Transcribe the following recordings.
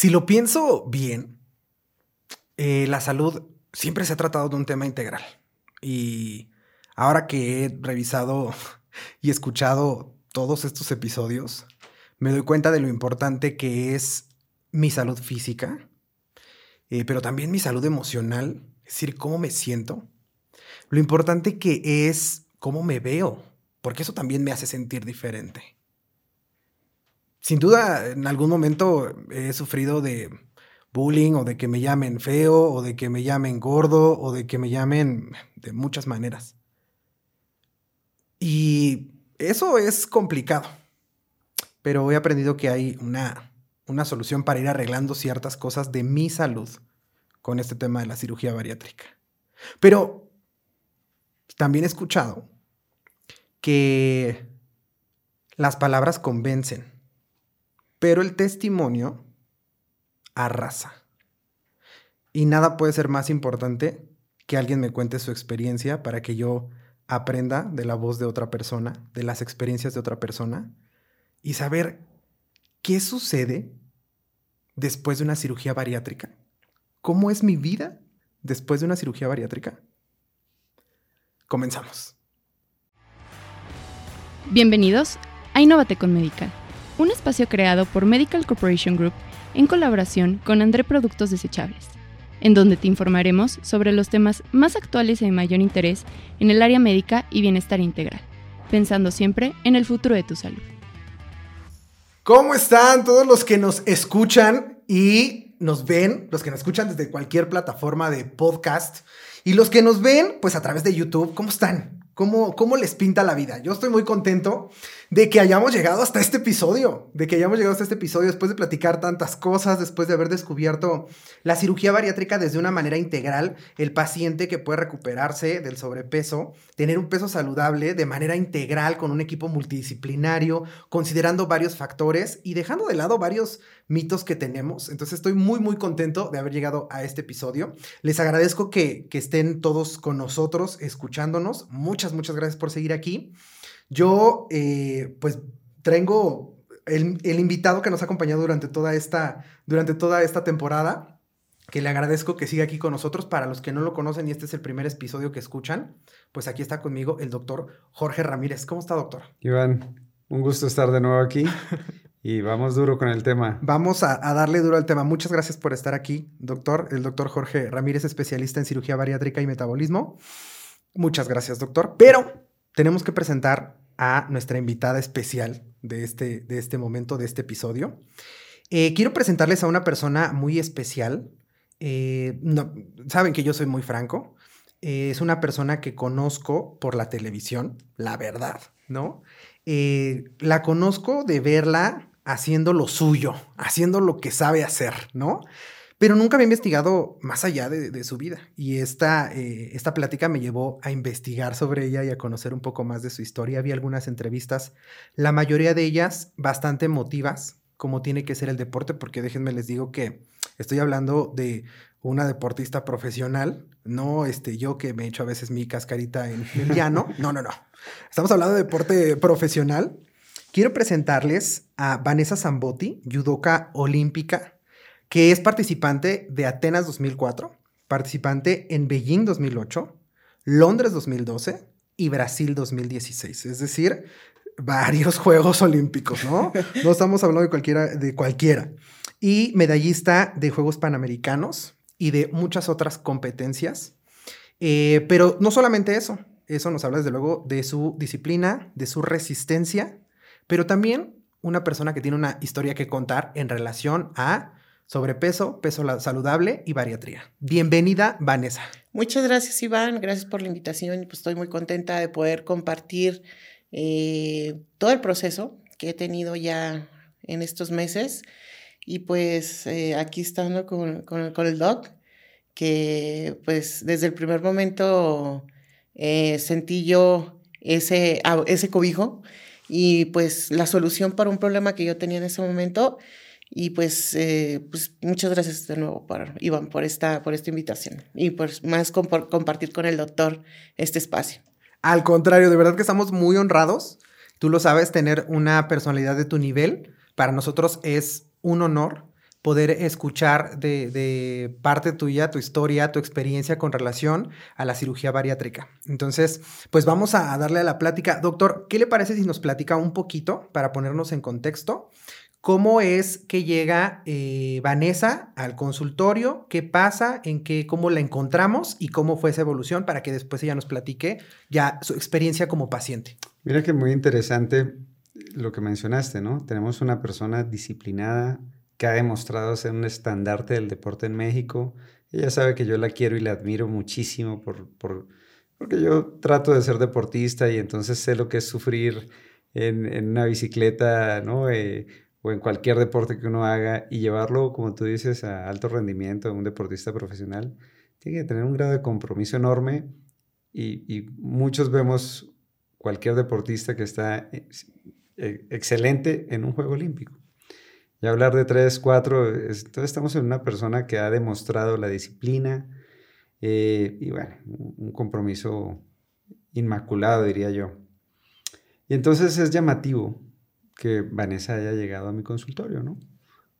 Si lo pienso bien, eh, la salud siempre se ha tratado de un tema integral. Y ahora que he revisado y escuchado todos estos episodios, me doy cuenta de lo importante que es mi salud física, eh, pero también mi salud emocional, es decir, cómo me siento, lo importante que es cómo me veo, porque eso también me hace sentir diferente. Sin duda, en algún momento he sufrido de bullying o de que me llamen feo o de que me llamen gordo o de que me llamen de muchas maneras. Y eso es complicado, pero he aprendido que hay una, una solución para ir arreglando ciertas cosas de mi salud con este tema de la cirugía bariátrica. Pero también he escuchado que las palabras convencen, pero el testimonio arrasa. Y nada puede ser más importante que alguien me cuente su experiencia para que yo aprenda de la voz de otra persona, de las experiencias de otra persona y saber qué sucede después de una cirugía bariátrica. ¿Cómo es mi vida después de una cirugía bariátrica? Comenzamos. Bienvenidos a Innovate con Medical, un espacio creado por Medical Corporation Group en colaboración con André Productos Desechables, en donde te informaremos sobre los temas más actuales y de mayor interés en el área médica y bienestar integral, pensando siempre en el futuro de tu salud. ¿Cómo están todos los que nos escuchan y nos ven, los que nos escuchan desde cualquier plataforma de podcast y los que nos ven pues a través de YouTube? ¿Cómo están? ¿Cómo, ¿Cómo les pinta la vida? Yo estoy muy contento de que hayamos llegado hasta este episodio, de que hayamos llegado hasta este episodio después de platicar tantas cosas, después de haber descubierto la cirugía bariátrica desde una manera integral, el paciente que puede recuperarse del sobrepeso, tener un peso saludable de manera integral con un equipo multidisciplinario, considerando varios factores y dejando de lado varios mitos que tenemos. Entonces estoy muy, muy contento de haber llegado a este episodio. Les agradezco que, que estén todos con nosotros, escuchándonos. Muchas muchas, gracias por seguir aquí. Yo, eh, pues, traigo el, invitado que nos ha acompañado durante toda, esta, durante toda esta temporada, que le agradezco que siga aquí con nosotros. Para los que no lo conocen y este es el primer episodio que escuchan, pues aquí está conmigo el doctor Jorge Ramírez. ¿Cómo está, doctor? Iván, un gusto estar de nuevo aquí. Y vamos duro con el tema. Vamos a, darle duro al tema. Muchas gracias por estar aquí, doctor. El doctor Jorge Ramírez, especialista en cirugía bariátrica y metabolismo. Muchas gracias, doctor. Pero tenemos que presentar a nuestra invitada especial de este, de este momento, de este episodio. Eh, quiero presentarles a una persona muy especial. Eh, no, saben que yo soy muy franco. Eh, es una persona que conozco por la televisión, la verdad, ¿no? la conozco de verla haciendo lo suyo, haciendo lo que sabe hacer, ¿no? pero nunca había investigado más allá de, su vida. Y esta, eh, esta plática me llevó a investigar sobre ella y a conocer un poco más de su historia. Había algunas entrevistas, la mayoría de ellas bastante emotivas, como tiene que ser el deporte, porque déjenme les digo que estoy hablando de una deportista profesional, no este, yo que me echo a veces mi cascarita en el llano. No, no, no. Estamos hablando de deporte profesional. Quiero presentarles a Vanessa Zambotti, judoka olímpica, que es participante de Atenas 2004, participante en Beijing 2008, Londres 2012 y Brasil 2016. Es decir, varios Juegos Olímpicos, ¿no? No estamos hablando de cualquiera, de cualquiera. Y medallista de Juegos Panamericanos y de muchas otras competencias. Eh, pero no solamente eso, eso nos habla desde luego de su disciplina, de su resistencia, pero también una persona que tiene una historia que contar en relación a sobrepeso, peso saludable y bariatría. Bienvenida, Vanessa. Muchas gracias, Iván. Gracias por la invitación. Pues estoy muy contenta de poder compartir eh, todo el proceso que he tenido ya en estos meses. Y pues eh, aquí estando con, con, el doc, que pues desde el primer momento eh, sentí yo ese, ese cobijo y pues la solución para un problema que yo tenía en ese momento y pues, eh, pues muchas gracias de nuevo, por, Iván, por esta, por esta invitación y por más compartir con el doctor este espacio. Al contrario, de verdad que estamos muy honrados. Tú lo sabes, tener una personalidad de tu nivel para nosotros es un honor poder escuchar de, parte tuya, tu historia, tu experiencia con relación a la cirugía bariátrica. Entonces, pues vamos a darle a la plática. Doctor, ¿qué le parece si nos platica un poquito para ponernos en contexto? ¿Cómo es que llega eh, Vanessa al consultorio? ¿Qué pasa? ¿En qué, cómo la encontramos? ¿Y cómo fue esa evolución para que después ella nos platique ya su experiencia como paciente? Mira que muy interesante lo que mencionaste, ¿no? Tenemos una persona disciplinada que ha demostrado ser un estandarte del deporte en México. Ella sabe que yo la quiero y la admiro muchísimo por, por porque yo trato de ser deportista y entonces sé lo que es sufrir en, en una bicicleta, ¿no? Eh, o en cualquier deporte que uno haga y llevarlo, como tú dices, a alto rendimiento, un deportista profesional, tiene que tener un grado de compromiso enorme y, muchos vemos cualquier deportista que está eh, excelente en un juego olímpico. Y hablar de tres, cuatro, entonces estamos en una persona que ha demostrado la disciplina eh, y bueno, un compromiso inmaculado, diría yo. Y entonces es llamativo que Vanessa haya llegado a mi consultorio, ¿no?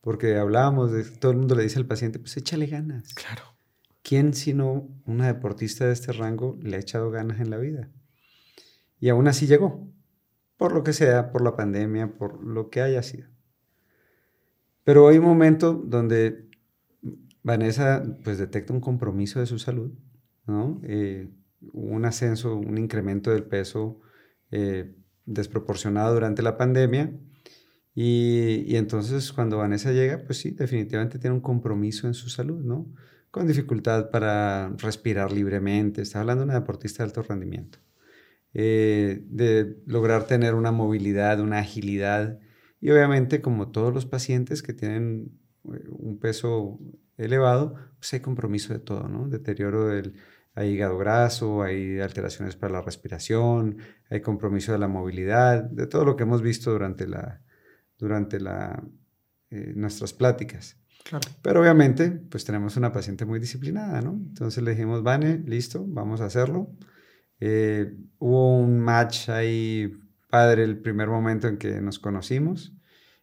Porque hablábamos de, todo el mundo le dice al paciente, pues échale ganas. Claro. ¿Quién sino una deportista de este rango le ha echado ganas en la vida? Y aún así llegó, por lo que sea, por la pandemia, por lo que haya sido. Pero hay un momento donde Vanessa pues detecta un compromiso de su salud, ¿no? Eh, un ascenso, un incremento del peso eh, desproporcionado durante la pandemia. Y, entonces cuando Vanessa llega, pues sí, definitivamente tiene un compromiso en su salud, ¿no? Con dificultad para respirar libremente. Está hablando de una deportista de alto rendimiento. Eh, de lograr tener una movilidad, una agilidad. Y obviamente, como todos los pacientes que tienen eh, un peso elevado, pues hay compromiso de todo, ¿no? Deterioro del, hay hígado graso, hay alteraciones para la respiración, hay compromiso de la movilidad, de todo lo que hemos visto durante, la, durante la, eh, nuestras pláticas. Pero obviamente, pues tenemos una paciente muy disciplinada, ¿no? Entonces le dijimos, Vane, listo, vamos a hacerlo. Eh, hubo un match ahí padre el primer momento en que nos conocimos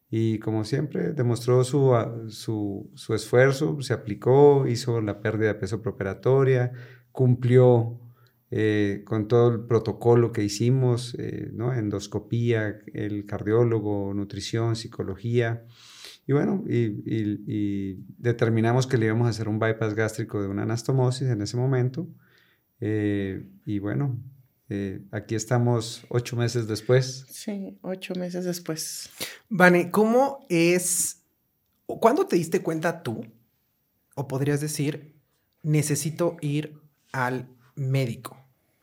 y como siempre demostró su, su, su esfuerzo, se aplicó, hizo la pérdida de peso preoperatoria, cumplió eh, con todo el protocolo que hicimos, eh, ¿no? endoscopía, el cardiólogo, nutrición, psicología. Y bueno, y, determinamos que le íbamos a hacer un bypass gástrico de una anastomosis en ese momento. Eh, y bueno, aquí estamos ocho meses después. Sí, ocho meses después. Vane, ¿cómo es, cuándo te diste cuenta tú, o podrías decir, necesito ir al médico?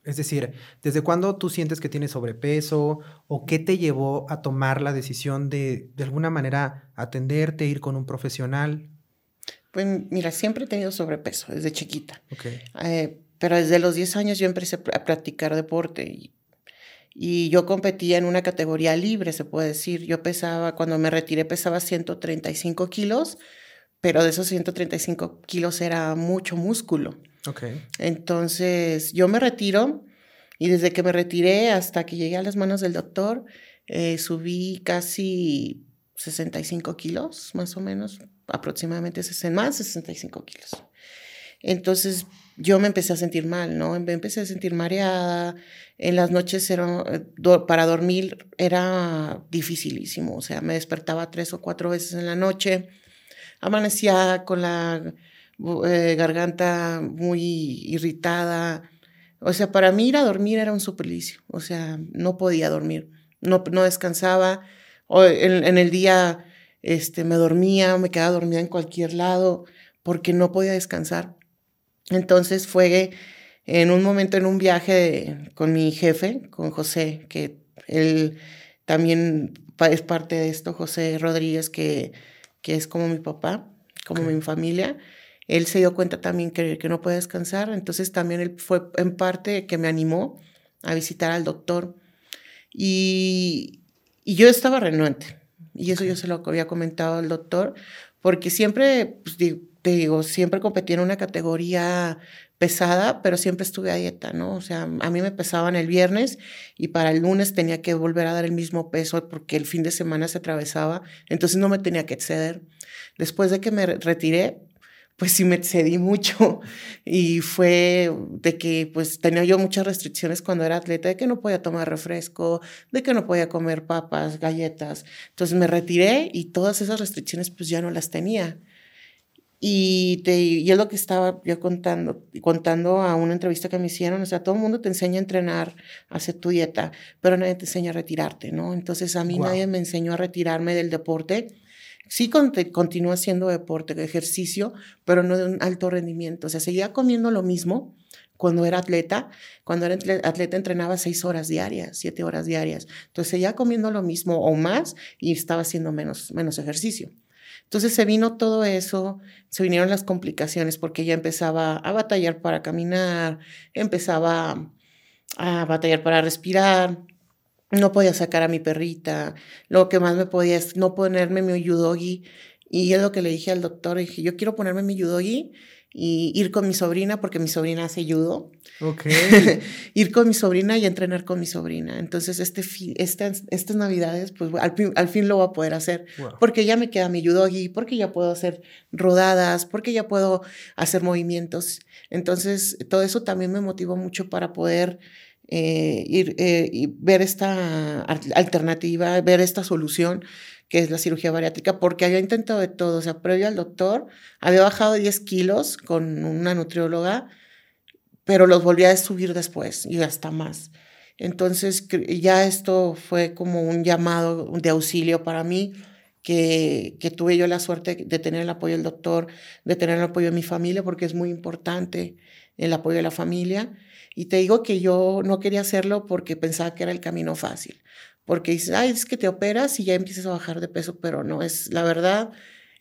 Es decir, ¿desde cuándo tú sientes que tienes sobrepeso o qué te llevó a tomar la decisión de, de alguna manera, atenderte, ir con un profesional? Pues mira, siempre he tenido sobrepeso desde chiquita. Eh, pero desde los 10 años yo empecé a practicar deporte y, y, yo competía en una categoría libre, se puede decir. Yo pesaba, cuando me retiré pesaba 135 kilos, pero de esos 135 kilos era mucho músculo. Entonces, yo me retiro y desde que me retiré hasta que llegué a las manos del doctor, eh, subí casi 65 kilos, más o menos, aproximadamente más de 65 kilos. Entonces, yo me empecé a sentir mal, ¿no? Me empecé a sentir mareada. En las noches era, eh, para dormir era dificilísimo. O sea, me despertaba tres o cuatro veces en la noche. Amanecía con la eh, garganta muy irritada. O sea, para mí ir a dormir era un suplicio. O sea, no podía dormir, no, no descansaba. O en, el día este, me dormía, me quedaba dormida en cualquier lado porque no podía descansar. Entonces fue en un momento en un viaje con mi jefe, con José, que él también es parte de esto, José Rodríguez, que, que es como mi papá, como mi familia. Él se dio cuenta también que, que no puede descansar, entonces también él fue en parte que me animó a visitar al doctor. Y, y yo estaba renuente, y eso yo se lo había comentado al doctor, porque siempre, pues, te digo, siempre competí en una categoría pesada, pero siempre estuve a dieta, ¿no? O sea, a mí me pesaban el viernes y para el lunes tenía que volver a dar el mismo peso porque el fin de semana se atravesaba, entonces no me tenía que exceder. Después de que me retiré, pues sí me excedí mucho y fue de que pues tenía yo muchas restricciones cuando era atleta, de que no podía tomar refresco, de que no podía comer papas, galletas. Entonces me retiré y todas esas restricciones pues ya no las tenía. Y, te, y es lo que estaba yo contando, contando a una entrevista que me hicieron, o sea, todo el mundo te enseña a entrenar, a hacer tu dieta, pero nadie te enseña a retirarte, ¿no? Entonces a mí nadie me enseñó a retirarme del deporte. Sí continúo haciendo deporte, ejercicio, pero no de un alto rendimiento. O sea, seguía comiendo lo mismo cuando era atleta. Cuando era atleta entrenaba seis horas diarias, siete horas diarias. Entonces seguía comiendo lo mismo o más y estaba haciendo menos, menos ejercicio. Entonces se vino todo eso, se vinieron las complicaciones porque ya empezaba a batallar para caminar, empezaba a batallar para respirar, no podía sacar a mi perrita, lo que más me podía es no ponerme mi yudogi. Y es lo que le dije al doctor, dije, yo quiero ponerme mi yudogi y ir con mi sobrina, porque mi sobrina hace judo. Ok. ir con mi sobrina y entrenar con mi sobrina. Entonces, este estas, estas navidades, pues al, al, fin lo voy a poder hacer. Porque ya me queda mi judogi, porque ya puedo hacer rodadas, porque ya puedo hacer movimientos. Entonces, todo eso también me motivó mucho para poder eh, ir eh, y ver esta alternativa, ver esta solución que es la cirugía bariátrica, porque había intentado de todo, o sea, previo al doctor, había bajado 10 kilos con una nutrióloga, pero los volví a subir después y hasta más. Entonces, ya esto fue como un llamado de auxilio para mí, que, que tuve yo la suerte de tener el apoyo del doctor, de tener el apoyo de mi familia, porque es muy importante el apoyo de la familia. Y te digo que yo no quería hacerlo porque pensaba que era el camino fácil porque dices, ay, es que te operas y ya empiezas a bajar de peso, pero no, es la verdad,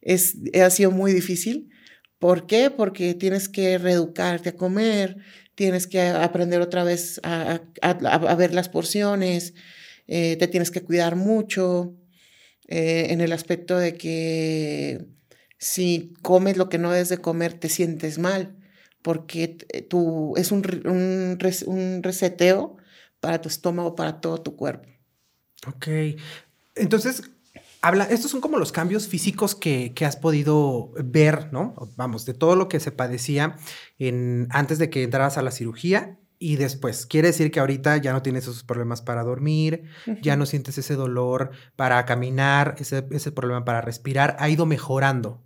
es, ha sido muy difícil. ¿Por qué? Porque tienes que reeducarte a comer, tienes que aprender otra vez a, ver las porciones, eh, te tienes que cuidar mucho eh, en el aspecto de que si comes lo que no debes de comer, te sientes mal, porque tú, es un, un, un reseteo para tu estómago, para todo tu cuerpo. Ok. Entonces, habla, estos son como los cambios físicos que, has podido ver, ¿no? Vamos, de todo lo que se padecía en, antes de que entraras a la cirugía y después. Quiere decir que ahorita ya no tienes esos problemas para dormir, ya no sientes ese dolor para caminar, ese, ese problema para respirar, ha ido mejorando.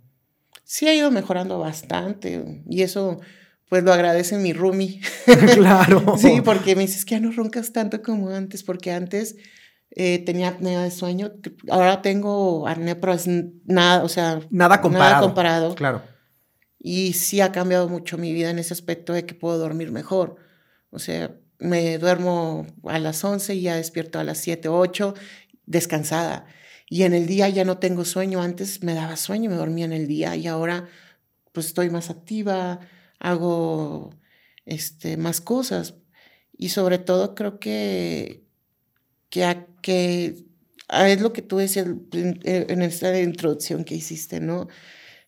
Sí, ha ido mejorando bastante y eso pues lo agradece mi Rumi. claro. sí, porque me dices que ya no roncas tanto como antes, porque antes eh, tenía apnea de sueño. Ahora tengo apnea, pero es nada, o sea, nada comparado. Nada comparado. Claro. Y sí ha cambiado mucho mi vida en ese aspecto de que puedo dormir mejor. O sea, me duermo a las 11 y ya despierto a las 7, 8, descansada. Y en el día ya no tengo sueño. Antes me daba sueño, me dormía en el día y ahora pues estoy más activa, hago este, más cosas. Y sobre todo creo que, que, que ah, es lo que tú decías eh, en esta introducción que hiciste, ¿no?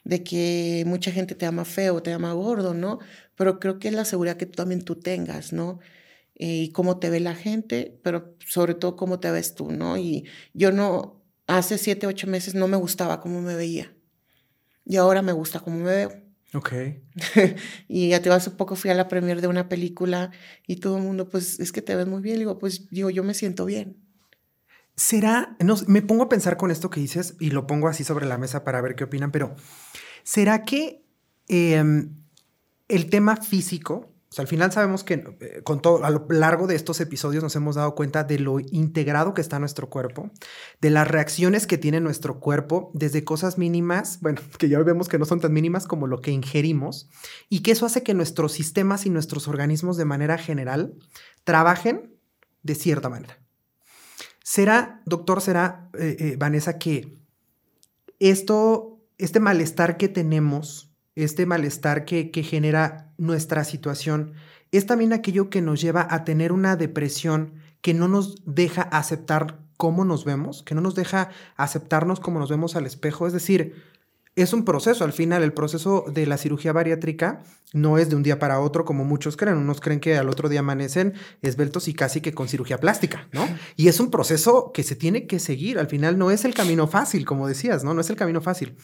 De que mucha gente te ama feo, te ama gordo, ¿no? Pero creo que es la seguridad que también tú tengas, ¿no? Eh, y cómo te ve la gente, pero sobre todo cómo te ves tú, ¿no? Y yo no, hace siete, ocho meses no me gustaba cómo me veía. Y ahora me gusta cómo me veo. Ok. y ya te hace poco fui a la premier de una película y todo el mundo, pues es que te ves muy bien. digo, pues digo, yo me siento bien. ¿Será? No, me pongo a pensar con esto que dices y lo pongo así sobre la mesa para ver qué opinan, pero ¿será que em, el tema físico, o sea, al final sabemos que eh, con todo, a lo largo de estos episodios nos hemos dado cuenta de lo integrado que está nuestro cuerpo, de las reacciones que tiene nuestro cuerpo, desde cosas mínimas, bueno, que ya vemos que no son tan mínimas como lo que ingerimos, y que eso hace que nuestros sistemas y nuestros organismos de manera general trabajen de cierta manera. ¿Será, doctor, será, eh, eh, Vanessa, que esto, este malestar que tenemos, este malestar que, que genera nuestra situación, es también aquello que nos lleva a tener una depresión que no nos deja aceptar cómo nos vemos, que no nos deja aceptarnos como nos vemos al espejo? Es decir, es un proceso. Al final, el proceso de la cirugía bariátrica no es de un día para otro como muchos creen. Unos creen que al otro día amanecen esbeltos y casi que con cirugía plástica, ¿no? Y es un proceso que se tiene que seguir. Al final no es el camino fácil, como decías, ¿no? No es el camino fácil.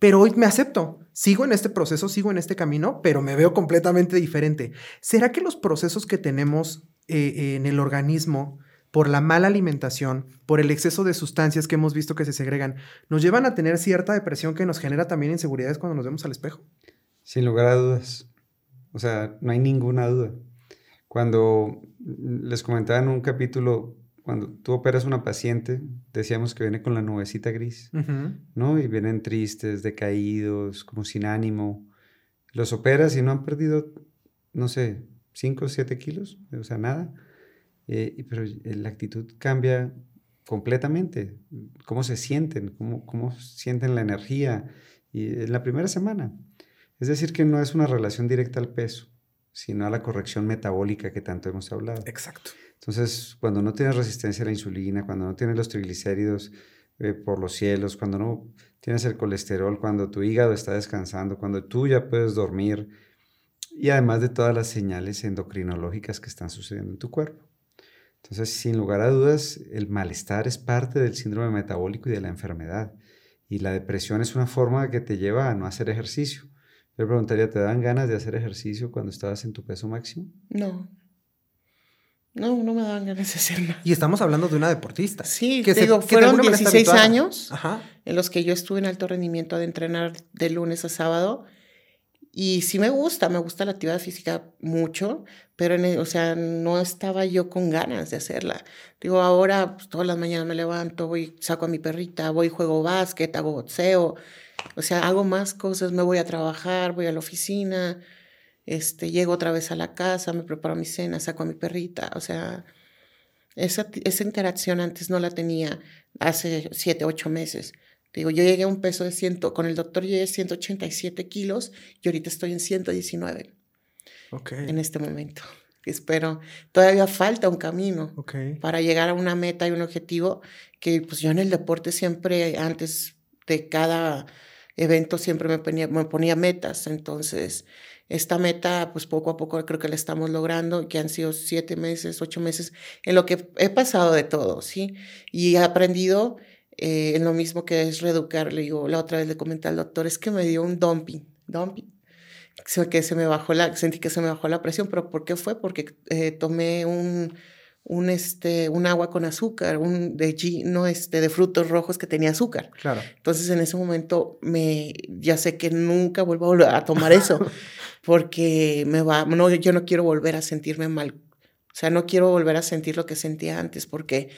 Pero hoy me acepto, sigo en este proceso, sigo en este camino, pero me veo completamente diferente. ¿Será que los procesos que tenemos eh, en el organismo por la mala alimentación, por el exceso de sustancias que hemos visto que se segregan, nos llevan a tener cierta depresión que nos genera también inseguridades cuando nos vemos al espejo. Sin lugar a dudas. O sea, no hay ninguna duda. Cuando les comentaba en un capítulo, cuando tú operas una paciente, decíamos que viene con la nubecita gris, ¿no? Y vienen tristes, decaídos, como sin ánimo. Los operas y no han perdido, no sé, 5 o 7 kilos, o sea, nada eh, pero la actitud cambia completamente. Cómo se sienten, cómo, cómo sienten la energía y en la primera semana. Es decir, que no es una relación directa al peso, sino a la corrección metabólica que tanto hemos hablado. Exacto. Entonces, cuando no tienes resistencia a la insulina, cuando no tienes los triglicéridos eh, por los cielos, cuando no tienes el colesterol, cuando tu hígado está descansando, cuando tú ya puedes dormir, y además de todas las señales endocrinológicas que están sucediendo en tu cuerpo. Entonces, sin lugar a dudas, el malestar es parte del síndrome metabólico y de la enfermedad. Y la depresión es una forma que te lleva a no hacer ejercicio. Yo preguntaría, ¿te dan ganas de hacer ejercicio cuando estabas en tu peso máximo? No. No, no me daban ganas de hacer nada. Y estamos hablando de una deportista. Sí, que digo, fueron 16 años en los que yo estuve en alto rendimiento de entrenar de lunes a sábado y sí me gusta, me gusta la actividad física mucho, pero, en o sea, no estaba yo con ganas de hacerla. Digo, ahora pues, todas las mañanas me levanto, voy, saco a mi perrita, voy, juego básquet, hago boxeo, o sea, hago más cosas, me voy a trabajar, voy a la oficina, este, llego otra vez a la casa, me preparo mi cena, saco a mi perrita, o sea, esa, esa interacción antes no la tenía hace siete, ocho meses. Digo, yo llegué a un peso de 100, con el doctor llegué a 187 kilos y ahorita estoy en 119. Ok. En este momento. Espero, todavía falta un camino para llegar a una meta y un objetivo que pues yo en el deporte siempre, antes de cada evento, siempre me ponía, me ponía metas. Entonces, esta meta, pues poco a poco creo que la estamos logrando, que han sido siete meses, ocho meses, en lo que he pasado de todo, ¿sí? Y he aprendido eh, en lo mismo que es reeducar, le digo, la otra vez le comenté al doctor, es que me dio un dumping, dumping, que se me bajó la, sentí que se me bajó la presión, pero ¿por qué fue? Porque eh, tomé un, un, este, un agua con azúcar, un de, no, este, de frutos rojos que tenía azúcar. Claro. Entonces en ese momento me, ya sé que nunca vuelvo a tomar eso, porque me va, no, yo no quiero volver a sentirme mal. O sea, no quiero volver a sentir lo que sentía antes, porque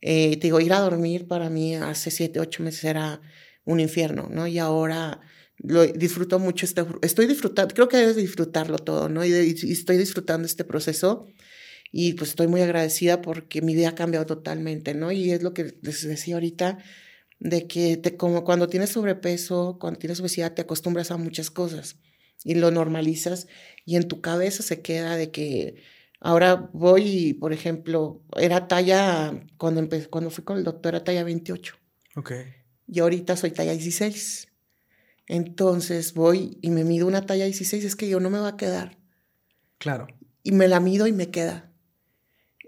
eh, te digo, ir a dormir para mí hace siete, ocho meses era un infierno, ¿no? Y ahora lo disfruto mucho, este, estoy disfrutando, creo que debes disfrutarlo todo, ¿no? Y, estoy disfrutando este proceso y pues estoy muy agradecida porque mi vida ha cambiado totalmente, ¿no? Y es lo que les decía ahorita, de que te, como cuando tienes sobrepeso, cuando tienes obesidad, te acostumbras a muchas cosas y lo normalizas y en tu cabeza se queda de que Ahora voy, por ejemplo, era talla, cuando, empecé, cuando fui con el doctor era talla 28. Ok. Y ahorita soy talla 16. Entonces voy y me mido una talla 16, es que yo no me va a quedar. Claro. Y me la mido y me queda.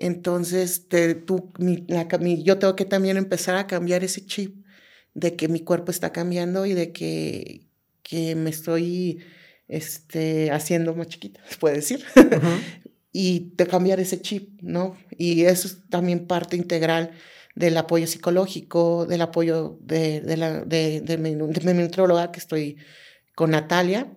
Entonces, te, tú, mi, la, yo tengo que también empezar a cambiar ese chip de que mi cuerpo está cambiando y de que, que me estoy este, haciendo más chiquita, se puede decir. y de cambiar ese chip, ¿no? Y eso es también parte integral del apoyo psicológico, del apoyo de, de, la, de, de, mi, nutróloga, que estoy con Natalia,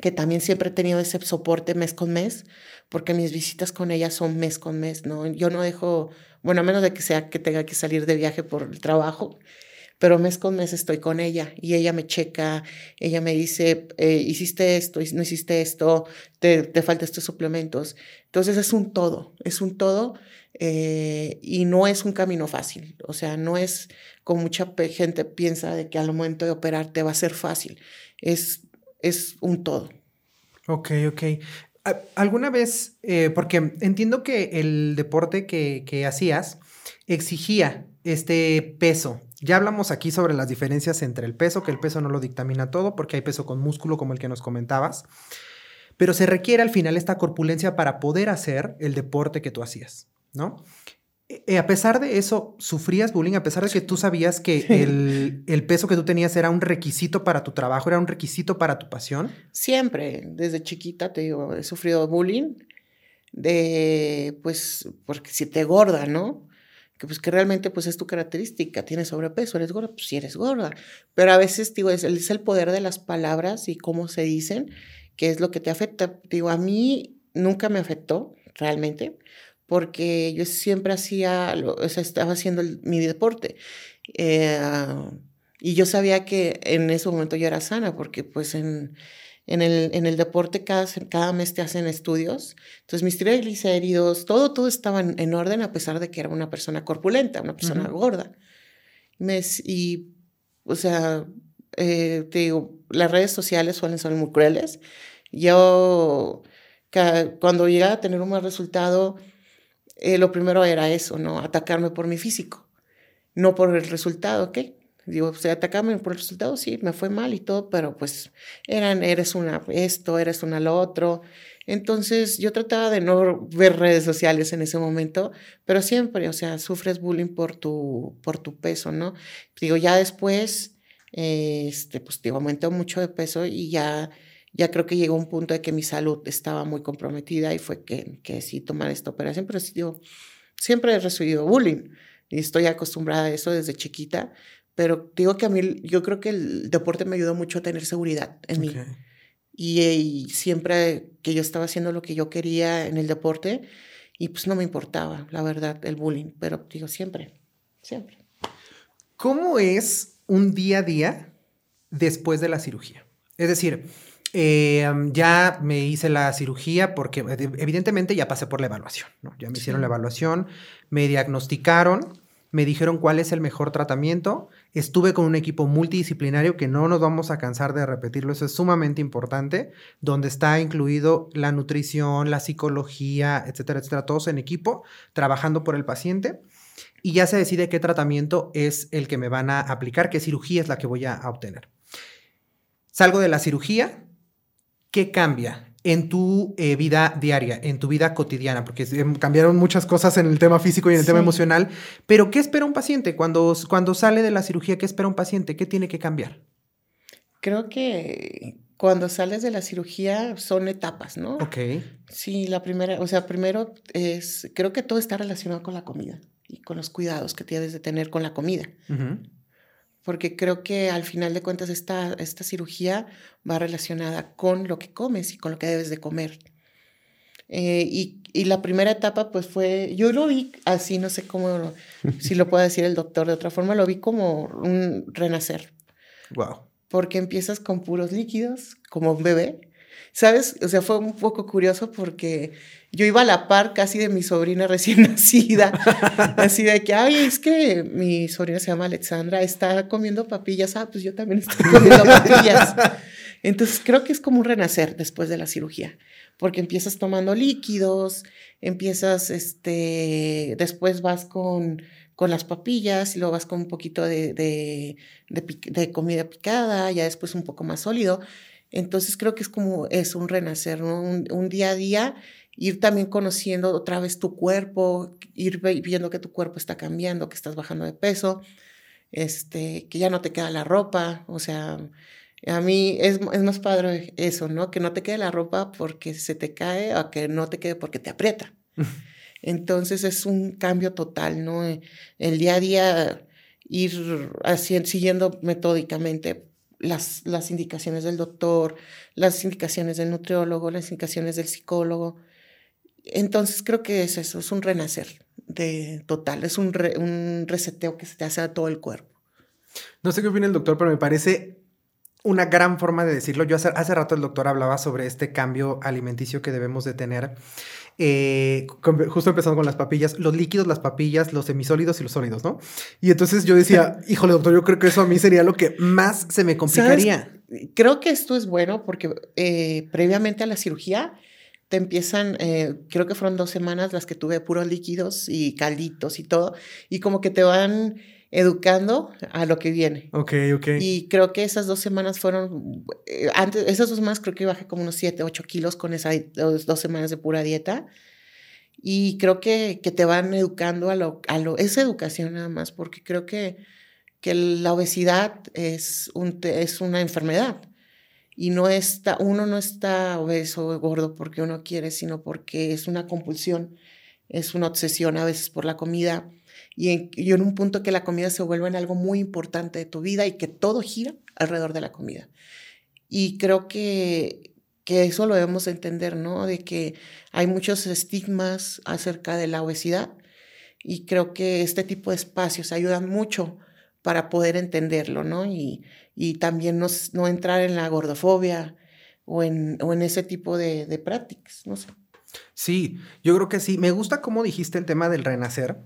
que también siempre he tenido ese soporte mes con mes, porque mis visitas con ella son mes con mes, ¿no? Yo no dejo, bueno, a menos de que sea que tenga que salir de viaje por el trabajo, pero mes con mes estoy con ella y ella me checa, ella me dice, eh, hiciste esto, no hiciste esto, te, te faltan estos suplementos. Entonces es un todo, es un todo eh, y no es un camino fácil. O sea, no es como mucha gente piensa de que al momento de operar te va a ser fácil. Es, es un todo. Ok, ok. ¿Alguna vez, eh, porque entiendo que el deporte que, que hacías exigía este peso Ya hablamos aquí sobre las diferencias entre el peso, que el peso no lo dictamina todo, porque hay peso con músculo como el que nos comentabas, pero se requiere al final esta corpulencia para poder hacer el deporte que tú hacías, ¿no? Eh, a pesar de eso, ¿sufrías bullying? A pesar de que tú sabías que el, el, peso que tú tenías era un requisito para tu trabajo, era un requisito para tu pasión. Siempre, desde chiquita, te digo, he sufrido bullying de, pues, porque si te gorda, ¿no? que pues que realmente pues es tu característica, tienes sobrepeso, eres gorda, pues sí eres gorda, pero a veces digo, es, es el poder de las palabras y cómo se dicen, que es lo que te afecta. Digo, a mí nunca me afectó realmente, porque yo siempre hacía, o sea, estaba haciendo mi deporte. Eh, y yo sabía que en ese momento yo era sana, porque pues en, en el, en el deporte cada, cada mes te hacen estudios. Entonces mis triglicéridos, todo, todo estaba en, orden a pesar de que era una persona corpulenta, una persona gorda. Me, y, o sea, eh, te digo, las redes sociales suelen ser muy crueles. Yo, cuando llegaba a tener un mal resultado, eh, lo primero era eso, ¿no? Atacarme por mi físico, no por el resultado, ¿ok? Digo, se atacaban por el resultado, sí, me fue mal y todo, pero pues eran, eres una esto, eres una lo otro. Entonces yo trataba de no ver redes sociales en ese momento, pero siempre, o sea, sufres bullying por tu, por tu peso, ¿no? Digo, ya después, este, pues digo, aumentó mucho de peso y ya, ya creo que llegó un punto de que mi salud estaba muy comprometida y fue que, que sí tomar esta operación, pero sí, digo, siempre he recibido bullying y estoy acostumbrada a eso desde chiquita, pero digo que a mí, yo creo que el deporte me ayudó mucho a tener seguridad en mí. Y, siempre que yo estaba haciendo lo que yo quería en el deporte, y pues no me importaba, la verdad, el bullying, pero digo siempre, siempre. ¿Cómo es un día a día después de la cirugía? Es decir, eh, ya me hice la cirugía porque evidentemente ya pasé por la evaluación, ¿no? Ya me hicieron la evaluación, me diagnosticaron, me dijeron cuál es el mejor tratamiento. Estuve con un equipo multidisciplinario que no nos vamos a cansar de repetirlo, eso es sumamente importante, donde está incluido la nutrición, la psicología, etcétera, etcétera, todos en equipo, trabajando por el paciente. Y ya se decide qué tratamiento es el que me van a aplicar, qué cirugía es la que voy a obtener. Salgo de la cirugía, ¿qué cambia? en tu eh, vida diaria, en tu vida cotidiana, porque cambiaron muchas cosas en el tema físico y en el tema emocional, pero ¿qué espera un paciente cuando, cuando sale de la cirugía? ¿Qué espera un paciente? ¿Qué tiene que cambiar? Creo que cuando sales de la cirugía son etapas, ¿no? Ok. Sí, la primera, o sea, primero es, creo que todo está relacionado con la comida y con los cuidados que tienes de tener con la comida porque creo que al final de cuentas esta, esta cirugía va relacionada con lo que comes y con lo que debes de comer. Eh, y, y, la primera etapa pues fue, yo lo vi así, no sé cómo, si lo puede decir el doctor de otra forma, lo vi como un renacer. Wow. Porque empiezas con puros líquidos, como un bebé, ¿Sabes? O sea, fue un poco curioso porque yo iba a la par casi de mi sobrina recién nacida. así de que, ay, es que mi sobrina se llama Alexandra, está comiendo papillas. Ah, pues yo también estoy comiendo papillas. Entonces creo que es como un renacer después de la cirugía, porque empiezas tomando líquidos, empiezas, este, después vas con, con las papillas y luego vas con un poquito de, de, de comida picada, ya después un poco más sólido. Entonces creo que es como es un renacer, ¿no? Un, día a día, ir también conociendo otra vez tu cuerpo, ir viendo que tu cuerpo está cambiando, que estás bajando de peso, este, que ya no te queda la ropa, o sea, a mí es, es más padre eso, ¿no? Que no te quede la ropa porque se te cae o que no te quede porque te aprieta. Entonces es un cambio total, ¿no? El día a día ir haciendo, siguiendo metódicamente las, las indicaciones del doctor, las indicaciones del nutriólogo, las indicaciones del psicólogo. Entonces creo que es eso, es un renacer de total, es un, un reseteo que se te hace a todo el cuerpo. No sé qué opina el doctor, pero me parece una gran forma de decirlo. Yo hace, hace rato el doctor hablaba sobre este cambio alimenticio que debemos de tener eh, justo empezando con las papillas, los líquidos, las papillas, los semisólidos y los sólidos, ¿no? Y entonces yo decía, híjole, doctor, yo creo que eso a mí sería lo que más se me complicaría. Creo que esto es bueno porque eh, previamente a la cirugía te empiezan, eh, creo que fueron dos semanas las que tuve puros líquidos y calditos y todo, y como que te van educando a lo que viene. Ok, ok. Y creo que esas dos semanas fueron, eh, antes, esas dos semanas creo que bajé como unos 7, 8 kilos con esas dos, dos semanas de pura dieta. Y creo que, que te van educando a lo, a lo, es educación nada más, porque creo que, que la obesidad es, un, es una enfermedad. Y no está, uno no está obeso o gordo porque uno quiere, sino porque es una compulsión, es una obsesión a veces por la comida. Y en, en un punto que la comida se vuelve en algo muy importante de tu vida y que todo gira alrededor de la comida. Y creo que, que eso lo debemos entender, ¿no? De que hay muchos estigmas acerca de la obesidad y creo que este tipo de espacios ayudan mucho para poder entenderlo, ¿no? Y, y también no, no, entrar en la gordofobia o en, o en ese tipo de, de, prácticas, no sé. Sí, yo creo que sí. Me gusta cómo dijiste el tema del renacer,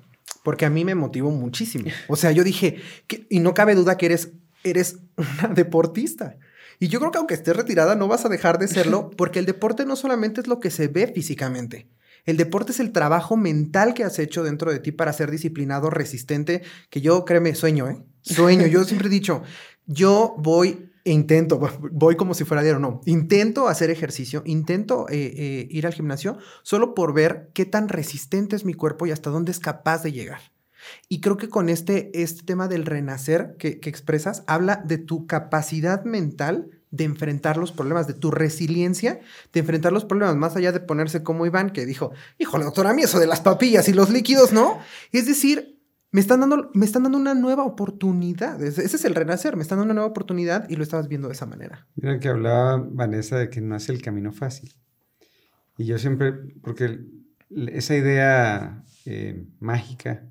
porque a mí me motivó muchísimo. O sea, yo dije, que, y no cabe duda que eres, eres una deportista. Y yo creo que aunque estés retirada, no vas a dejar de serlo, porque el deporte no solamente es lo que se ve físicamente. El deporte es el trabajo mental que has hecho dentro de ti para ser disciplinado, resistente, que yo, créeme, sueño, ¿eh? Sueño. Yo siempre he dicho, yo voy intento, voy como si fuera diario, no, intento hacer ejercicio, intento eh, eh, ir al gimnasio solo por ver qué tan resistente es mi cuerpo y hasta dónde es capaz de llegar. Y creo que con este, este tema del renacer que, expresas, habla de tu capacidad mental de enfrentar los problemas, de tu resiliencia, de enfrentar los problemas, más allá de ponerse como Iván, que dijo, híjole, doctora, a mí eso de las papillas y los líquidos, ¿no? Es decir, me están dando, me están dando una nueva oportunidad. Ese es el renacer, me están dando una nueva oportunidad y lo estabas viendo de esa manera. Mira que hablaba Vanessa de que no es el camino fácil. Y yo siempre, porque esa idea eh, mágica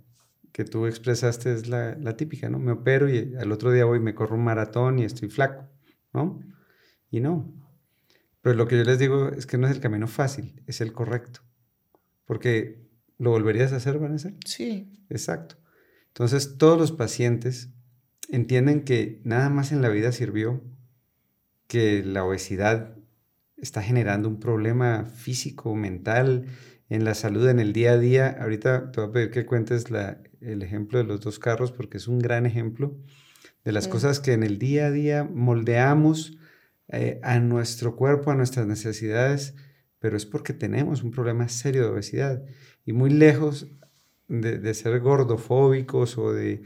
que tú expresaste es la, la, típica, ¿no? Me opero y al otro día voy y me corro un maratón y estoy flaco, ¿no? Y no. Pero lo que yo les digo es que no es el camino fácil, es el correcto. Porque, ¿lo volverías a hacer, Vanessa? Sí. Exacto. Entonces, todos los pacientes entienden que nada más en la vida sirvió que la obesidad está generando un problema físico, mental, en la salud, en el día a día. Ahorita te voy a pedir que cuentes la, el ejemplo de los dos carros porque es un gran ejemplo de las cosas que en el día a día moldeamos eh, a nuestro cuerpo, a nuestras necesidades, pero es porque tenemos un problema serio de obesidad. Y muy lejos de, ser gordofóbicos o de...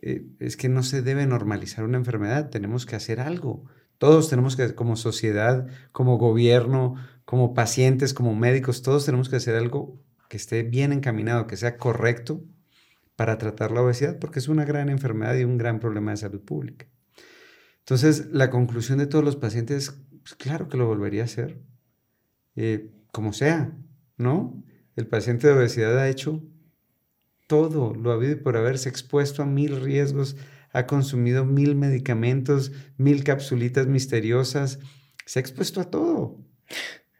Eh, es que no se debe normalizar una enfermedad, tenemos que hacer algo. Todos tenemos que, como sociedad, como gobierno, como pacientes, como médicos, todos tenemos que hacer algo que esté bien encaminado, que sea correcto para tratar la obesidad, porque es una gran enfermedad y un gran problema de salud pública. Entonces, la conclusión de todos los pacientes, pues claro que lo volvería a hacer, eh, como sea, ¿no? El paciente de obesidad ha hecho todo lo ha habido por haberse expuesto a mil riesgos, ha consumido mil medicamentos, mil capsulitas misteriosas, se ha expuesto a todo,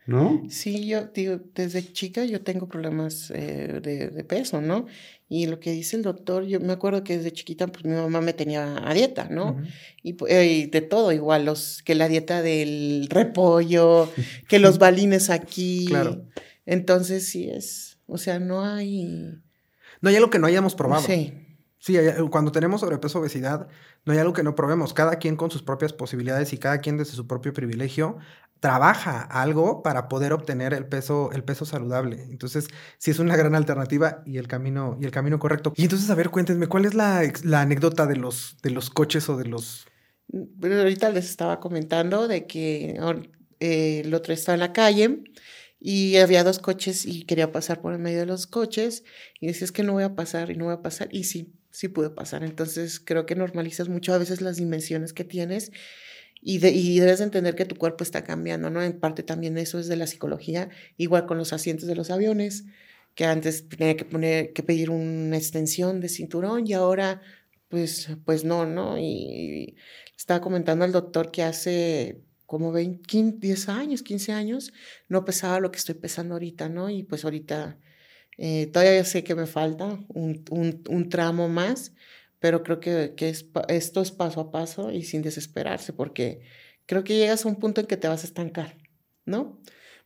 ¿no? Sí, yo digo, desde chica yo tengo problemas eh, de, de, peso, ¿no? Y lo que dice el doctor, yo me acuerdo que desde chiquita, pues mi mamá me tenía a dieta, ¿no? Uh -huh. y, eh, y, de todo, igual, los, que la dieta del repollo, que los balines aquí. Claro. Entonces, sí es, o sea, no hay no hay algo que no hayamos probado. Sí. Sí, cuando tenemos sobrepeso obesidad, no hay algo que no probemos. Cada quien con sus propias posibilidades y cada quien desde su propio privilegio trabaja algo para poder obtener el peso, el peso saludable. Entonces, sí es una gran alternativa y el camino, y el camino correcto. Y entonces, a ver, cuéntenme, ¿cuál es la, la anécdota de los, de los coches o de los... Bueno, ahorita les estaba comentando de que eh, el otro estaba en la calle y había dos coches y quería pasar por el medio de los coches y decía, es que no voy a pasar y no voy a pasar. Y sí, sí pude pasar. Entonces creo que normalizas mucho a veces las dimensiones que tienes y, de, y debes entender que tu cuerpo está cambiando, ¿no? En parte también eso es de la psicología, igual con los asientos de los aviones, que antes tenía que, poner, que pedir una extensión de cinturón y ahora pues, pues no, ¿no? Y, y estaba comentando al doctor que hace como 20, 10 años, 15 años, no pesaba lo que estoy pesando ahorita, ¿no? Y pues ahorita eh, todavía sé que me falta un, un, un tramo más, pero creo que, que es, esto es paso a paso y sin desesperarse, porque creo que llegas a un punto en que te vas a estancar, ¿no?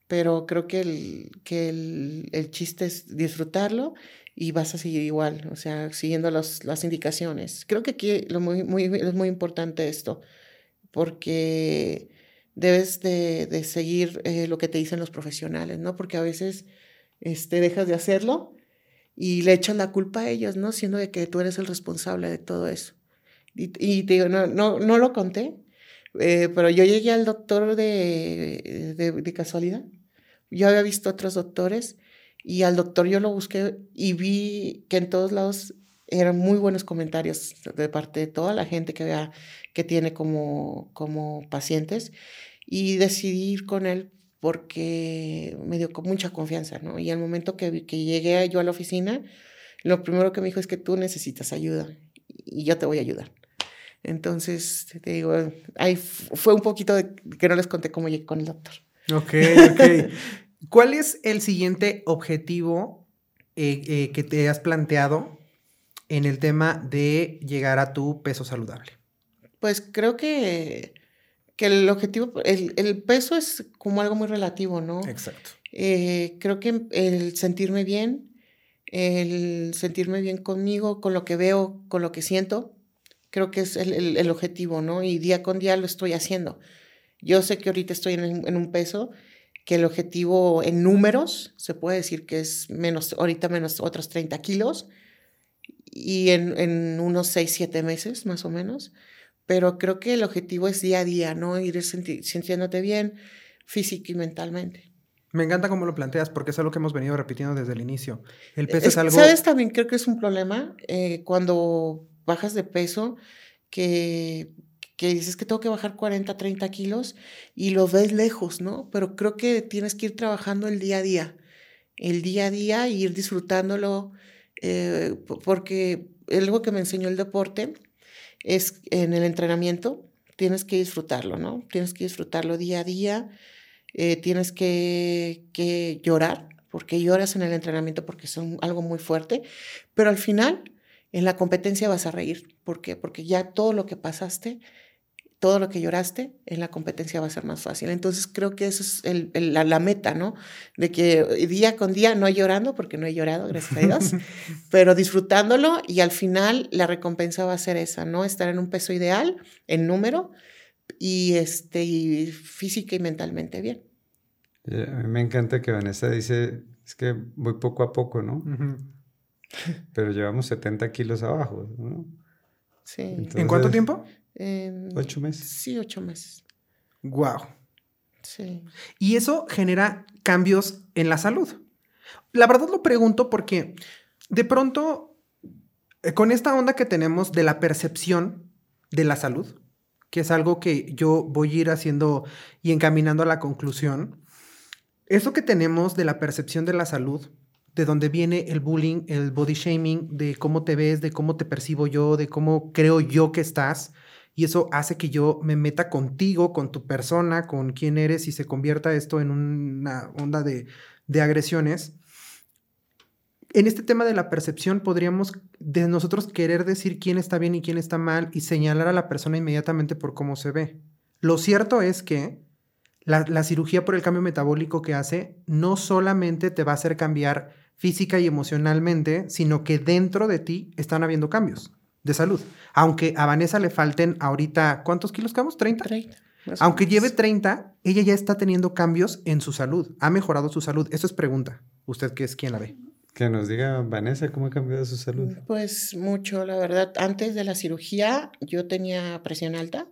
pero creo que el, que el, el chiste es disfrutarlo y vas a seguir igual, o sea, siguiendo los, las indicaciones. Creo que aquí lo muy, muy, es muy importante esto, porque debes de, de seguir eh, lo que te dicen los profesionales, ¿no? Porque a veces este, dejas de hacerlo y le echas la culpa a ellos, ¿no? Siendo de que tú eres el responsable de todo eso. Y, te digo, no, no, no lo conté, eh, pero yo llegué al doctor de, de, de casualidad. Yo había visto otros doctores y al doctor yo lo busqué y vi que en todos lados eran muy buenos comentarios de parte de toda la gente que, vea, que tiene como, como pacientes. Y decidí ir con él porque me dio mucha confianza, ¿no? Y al momento que, que llegué yo a la oficina, lo primero que me dijo es que tú necesitas ayuda y yo te voy a ayudar. Entonces, te digo, ahí fue un poquito de que no les conté cómo llegué con el doctor. Ok, ok. ¿Cuál es el siguiente objetivo eh, eh, que te has planteado en el tema de llegar a tu peso saludable? Pues creo que, que el objetivo, el, el, peso es como algo muy relativo, ¿no? Exacto. Eh, creo que el sentirme bien, el sentirme bien conmigo, con lo que veo, con lo que siento, creo que es el, el, el objetivo, ¿no? Y día con día lo estoy haciendo. Yo sé que ahorita estoy en, en un peso que el objetivo en números se puede decir que es menos, ahorita menos otros 30 kilos y en, en unos 6, 7 meses más o menos. Pero creo que el objetivo es día a día, ¿no? Ir sintiéndote bien físico y mentalmente. Me encanta cómo lo planteas porque es algo que hemos venido repitiendo desde el inicio. El peso es, es algo... ¿Sabes también? Creo que es un problema eh, cuando bajas de peso que que dices que tengo que bajar 40, 30 kilos y lo ves lejos, ¿no? Pero creo que tienes que ir trabajando el día a día, el día a día y ir disfrutándolo, eh, porque algo que me enseñó el deporte es en el entrenamiento, tienes que disfrutarlo, ¿no? Tienes que disfrutarlo día a día, eh, tienes que, que llorar, porque lloras en el entrenamiento porque es algo muy fuerte, pero al final en la competencia vas a reír. ¿Por qué? Porque ya todo lo que pasaste todo lo que lloraste en la competencia va a ser más fácil. Entonces creo que eso es el, el, la, la, meta, ¿no? De que día con día, no llorando, porque no he llorado, gracias a Dios, pero disfrutándolo y al final la recompensa va a ser esa, ¿no? Estar en un peso ideal, en número, y, este, y física y mentalmente bien. A mí me encanta que Vanessa dice, es que voy poco a poco, ¿no? Uh -huh. Pero llevamos 70 kilos abajo, ¿no? Sí. Entonces, ¿En cuánto tiempo? Eh, ¿Ocho meses? Sí, ocho meses. Wow. Sí. Y eso genera cambios en la salud. La verdad lo pregunto porque de pronto, eh, con esta onda que tenemos de la percepción de la salud, que es algo que yo voy a ir haciendo y encaminando a la conclusión, eso que tenemos de la percepción de la salud, de dónde viene el bullying, el body shaming, de cómo te ves, de cómo te percibo yo, de cómo creo yo que estás, y eso hace que yo me meta contigo, con tu persona, con quién eres y se convierta esto en una onda de, agresiones. En este tema de la percepción podríamos de nosotros querer decir quién está bien y quién está mal y señalar a la persona inmediatamente por cómo se ve. Lo cierto es que la cirugía por el cambio metabólico que hace no solamente te va a hacer cambiar física y emocionalmente, sino que dentro de ti están habiendo cambios de salud. Aunque a Vanessa le falten ahorita, ¿cuántos kilos quedamos? ¿30? 30. Aunque lleve 30, ella ya está teniendo cambios en su salud. Ha mejorado su salud. Eso es pregunta. Usted que es quien la ve. Que nos diga, Vanessa, ¿cómo ha cambiado su salud? Pues mucho, la verdad. Antes de la cirugía yo tenía presión alta.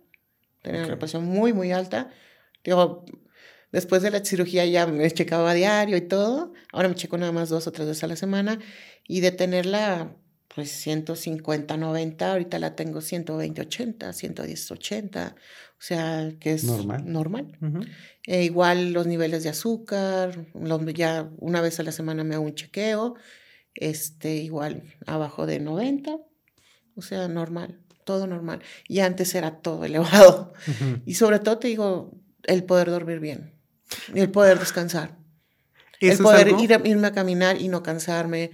Tenía okay. una presión muy, muy alta. Digo, después de la cirugía ya me checaba a diario y todo. Ahora me checo nada más dos o tres veces a la semana. Y de tenerla pues 150, 90, ahorita la tengo 120, 80, 110, 80, o sea, que es normal. normal. Uh -huh. eh, igual los niveles de azúcar, los, ya una vez a la semana me hago un chequeo, este, igual abajo de 90, o sea, normal, todo normal. Y antes era todo elevado. Uh -huh. Y sobre todo te digo, el poder dormir bien, el poder descansar, el poder ir irme a caminar y no cansarme,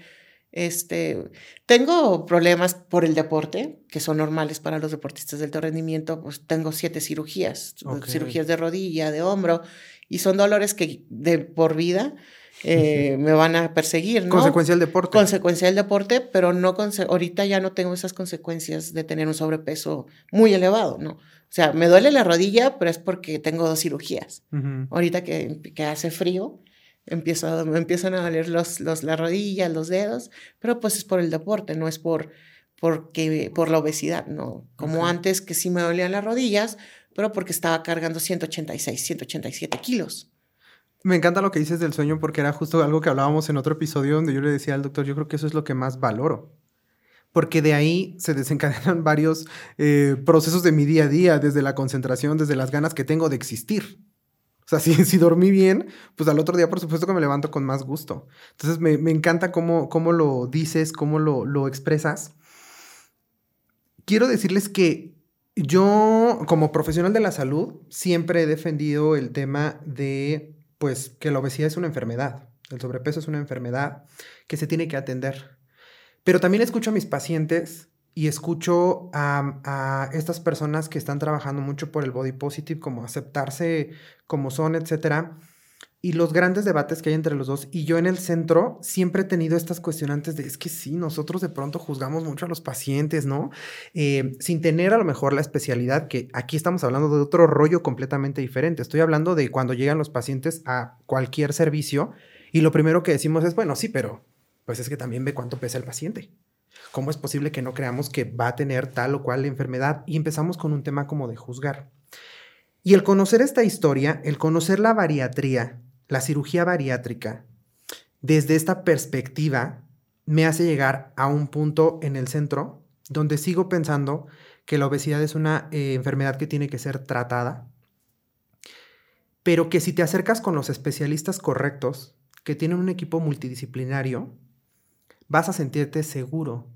este, tengo problemas por el deporte, que son normales para los deportistas de alto rendimiento. Pues tengo siete cirugías, okay. cirugías de rodilla, de hombro, y son dolores que de por vida eh, me van a perseguir, ¿no? Consecuencia del deporte. Consecuencia del deporte, pero no ahorita ya no tengo esas consecuencias de tener un sobrepeso muy elevado, ¿no? O sea, me duele la rodilla, pero es porque tengo dos cirugías. Ahorita que, que, hace frío, empiezo, me empiezan a doler los, los, las rodillas, los dedos, pero pues es por el deporte, no es por, porque, por la obesidad, ¿no? Como antes que sí me dolían las rodillas, pero porque estaba cargando 186, 187 kilos. Me encanta lo que dices del sueño porque era justo algo que hablábamos en otro episodio donde yo le decía al doctor, yo creo que eso es lo que más valoro porque de ahí se desencadenan varios eh, procesos de mi día a día, desde la concentración, desde las ganas que tengo de existir. O sea, si, si dormí bien, pues al otro día por supuesto que me levanto con más gusto. Entonces me, encanta cómo, cómo, lo dices, cómo lo, lo expresas. Quiero decirles que yo, como profesional de la salud, siempre he defendido el tema de, pues, que la obesidad es una enfermedad. El sobrepeso es una enfermedad que se tiene que atender. Pero también escucho a mis pacientes y escucho a, estas personas que están trabajando mucho por el body positive, como aceptarse como son, etcétera. Y los grandes debates que hay entre los dos. Y yo en el centro siempre he tenido estas cuestionantes de, es que sí, nosotros de pronto juzgamos mucho a los pacientes, ¿no? Eh, sin tener a lo mejor la especialidad, que aquí estamos hablando de otro rollo completamente diferente. Estoy hablando de cuando llegan los pacientes a cualquier servicio y lo primero que decimos es, bueno, sí, pero pues es que también ve cuánto pesa el paciente. ¿Cómo es posible que no creamos que va a tener tal o cual enfermedad? Y empezamos con un tema como de juzgar. Y el conocer esta historia, el conocer la bariatría, la cirugía bariátrica, desde esta perspectiva, me hace llegar a un punto en el centro donde sigo pensando que la obesidad es una eh, enfermedad que tiene que ser tratada, pero que si te acercas con los especialistas correctos, que tienen un equipo multidisciplinario, vas a sentirte seguro,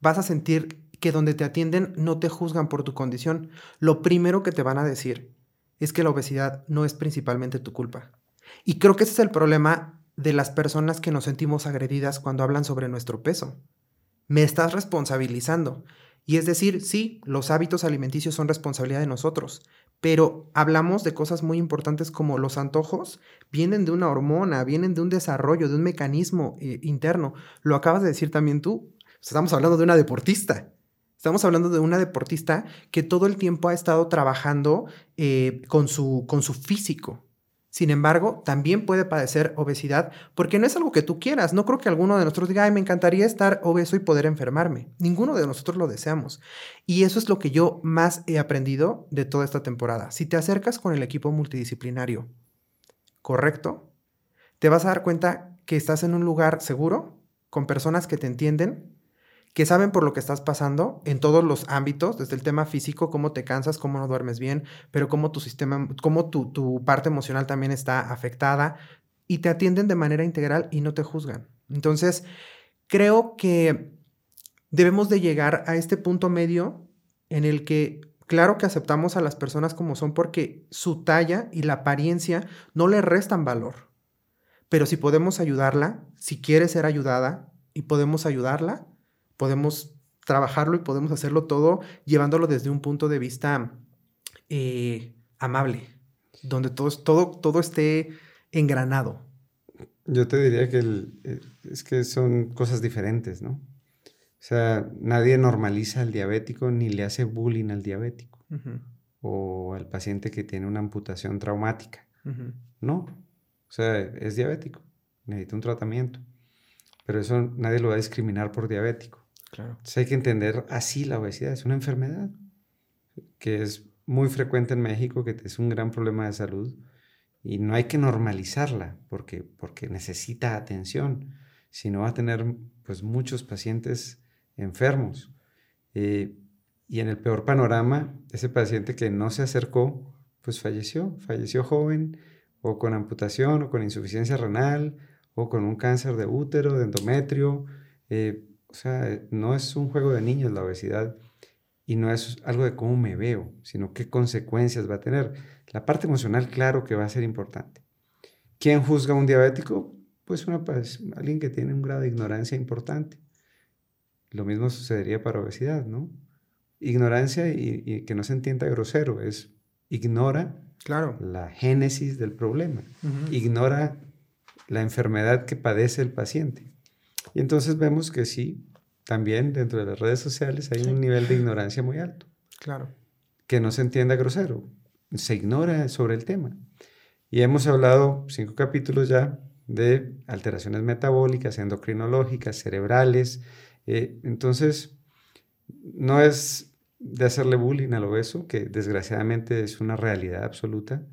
vas a sentir que donde te atienden no te juzgan por tu condición. Lo primero que te van a decir es que la obesidad no es principalmente tu culpa. Y creo que ese es el problema de las personas que nos sentimos agredidas cuando hablan sobre nuestro peso. Me estás responsabilizando. Y es decir, sí, los hábitos alimenticios son responsabilidad de nosotros, pero hablamos de cosas muy importantes como los antojos vienen de una hormona, vienen de un desarrollo, de un mecanismo eh, interno. Lo acabas de decir también tú. Estamos hablando de una deportista. Estamos hablando de una deportista que todo el tiempo ha estado trabajando eh, con, su, con su físico, sin embargo, también puede padecer obesidad porque no es algo que tú quieras. No creo que alguno de nosotros diga, me encantaría estar obeso y poder enfermarme. Ninguno de nosotros lo deseamos. Y eso es lo que yo más he aprendido de toda esta temporada. Si te acercas con el equipo multidisciplinario correcto, te vas a dar cuenta que estás en un lugar seguro, con personas que te entienden, que saben por lo que estás pasando en todos los ámbitos, desde el tema físico, cómo te cansas, cómo no duermes bien, pero cómo tu sistema, cómo tu, parte emocional también está afectada y te atienden de manera integral y no te juzgan. Entonces, creo que debemos de llegar a este punto medio en el que claro que aceptamos a las personas como son porque su talla y la apariencia no le restan valor. Pero si podemos ayudarla, si quiere ser ayudada y podemos ayudarla, podemos trabajarlo y podemos hacerlo todo llevándolo desde un punto de vista eh, amable, donde todo, todo, todo esté engranado. Yo te diría que eh, es que son cosas diferentes, ¿no? O sea, nadie normaliza al diabético ni le hace bullying al diabético o al paciente que tiene una amputación traumática. No, o sea, es diabético, necesita un tratamiento, pero eso nadie lo va a discriminar por diabético. Claro. hay que entender así la obesidad. Es una enfermedad que es muy frecuente en México, que es un gran problema de salud y no hay que normalizarla porque, porque necesita atención, sino va a tener pues muchos pacientes enfermos. Eh, y en el peor panorama, ese paciente que no se acercó, pues falleció, falleció joven o con amputación o con insuficiencia renal o con un cáncer de útero, de endometrio. Eh, o sea, no es un juego de niños la obesidad y no es algo de cómo me veo, sino qué consecuencias va a tener. La parte emocional, claro que va a ser importante. ¿Quién juzga a un diabético? Pues una, alguien que tiene un grado de ignorancia importante. Lo mismo sucedería para obesidad, ¿no? Ignorancia y, que no se entienda grosero, es ignora claro. la génesis del problema, ignora la enfermedad que padece el paciente. Y entonces vemos que sí, también dentro de las redes sociales hay un nivel de ignorancia muy alto. Claro. Que no se entienda grosero, se ignora sobre el tema. Y hemos hablado cinco capítulos ya de alteraciones metabólicas, endocrinológicas, cerebrales. Eh, entonces, no es de hacerle bullying al obeso, que desgraciadamente es una realidad absoluta,